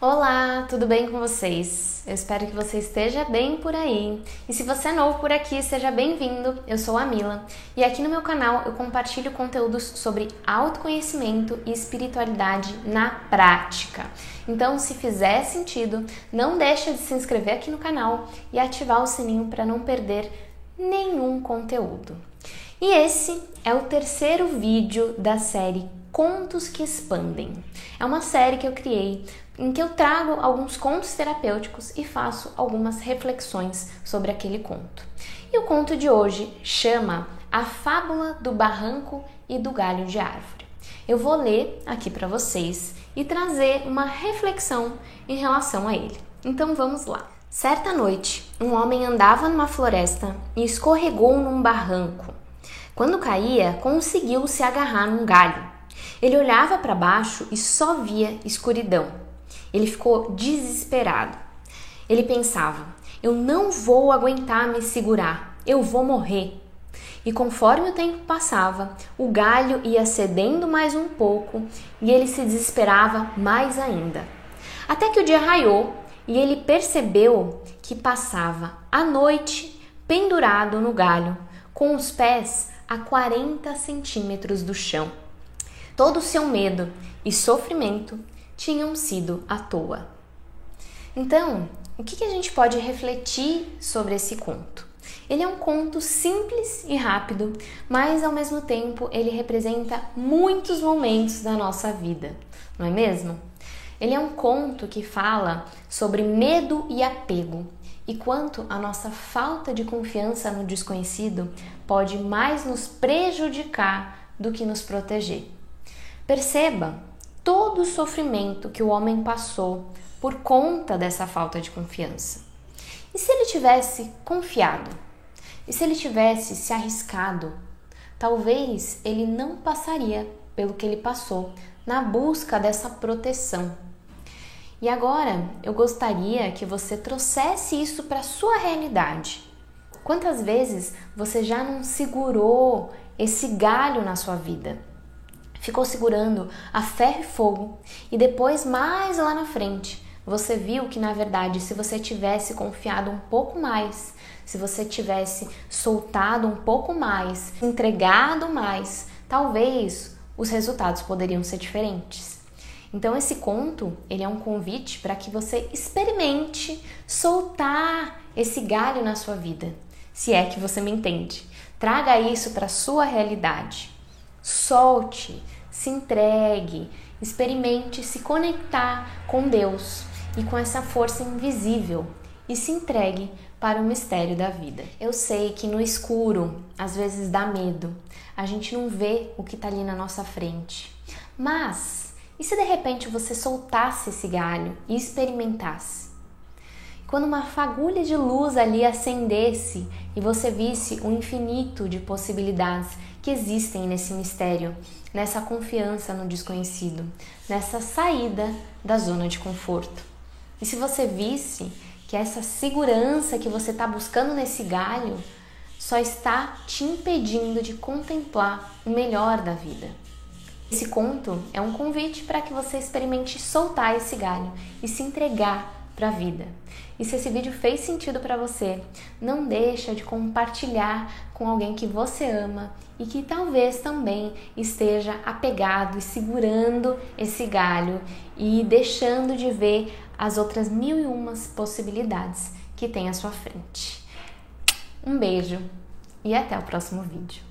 Olá, tudo bem com vocês? Eu espero que você esteja bem por aí. E se você é novo por aqui, seja bem-vindo. Eu sou a Mila e aqui no meu canal eu compartilho conteúdos sobre autoconhecimento e espiritualidade na prática. Então, se fizer sentido, não deixa de se inscrever aqui no canal e ativar o sininho para não perder nenhum conteúdo. E esse é o terceiro vídeo da série Contos que Expandem. É uma série que eu criei em que eu trago alguns contos terapêuticos e faço algumas reflexões sobre aquele conto. E o conto de hoje chama A Fábula do Barranco e do Galho de Árvore. Eu vou ler aqui para vocês e trazer uma reflexão em relação a ele. Então vamos lá. Certa noite, um homem andava numa floresta e escorregou num barranco. Quando caía, conseguiu se agarrar num galho. Ele olhava para baixo e só via escuridão. Ele ficou desesperado. Ele pensava: eu não vou aguentar me segurar, eu vou morrer. E conforme o tempo passava, o galho ia cedendo mais um pouco e ele se desesperava mais ainda. Até que o dia raiou e ele percebeu que passava a noite pendurado no galho, com os pés a 40 centímetros do chão. Todo o seu medo e sofrimento tinham sido à toa. Então, o que, a gente pode refletir sobre esse conto? Ele é um conto simples e rápido, mas ao mesmo tempo ele representa muitos momentos da nossa vida, não é mesmo? Ele é um conto que fala sobre medo e apego e quanto a nossa falta de confiança no desconhecido pode mais nos prejudicar do que nos proteger. Perceba todo o sofrimento que o homem passou por conta dessa falta de confiança. E se ele tivesse confiado? E se ele tivesse se arriscado? Talvez ele não passaria pelo que ele passou na busca dessa proteção. E agora eu gostaria que você trouxesse isso para sua realidade. Quantas vezes você já não segurou esse galho na sua vida? Ficou segurando a ferro e fogo e depois, mais lá na frente, você viu que na verdade, se você tivesse confiado um pouco mais, se você tivesse soltado um pouco mais, entregado mais, talvez os resultados poderiam ser diferentes. Então esse conto, ele é um convite para que você experimente soltar esse galho na sua vida, se é que você me entende. Traga isso para sua realidade. Solte, se entregue, experimente se conectar com Deus e com essa força invisível e se entregue para o mistério da vida. Eu sei que no escuro às vezes dá medo, a gente não vê o que está ali na nossa frente. Mas e se de repente você soltasse esse galho e experimentasse? Quando uma fagulha de luz ali acendesse e você visse o infinito de possibilidades que existem nesse mistério, nessa confiança no desconhecido, nessa saída da zona de conforto. E se você visse que essa segurança que você está buscando nesse galho só está te impedindo de contemplar o melhor da vida. Esse conto é um convite para que você experimente soltar esse galho e se entregar para a vida. E se esse vídeo fez sentido para você, não deixa de compartilhar com alguém que você ama e que talvez também esteja apegado e segurando esse galho e deixando de ver as outras mil e umas possibilidades que tem à sua frente. Um beijo e até o próximo vídeo.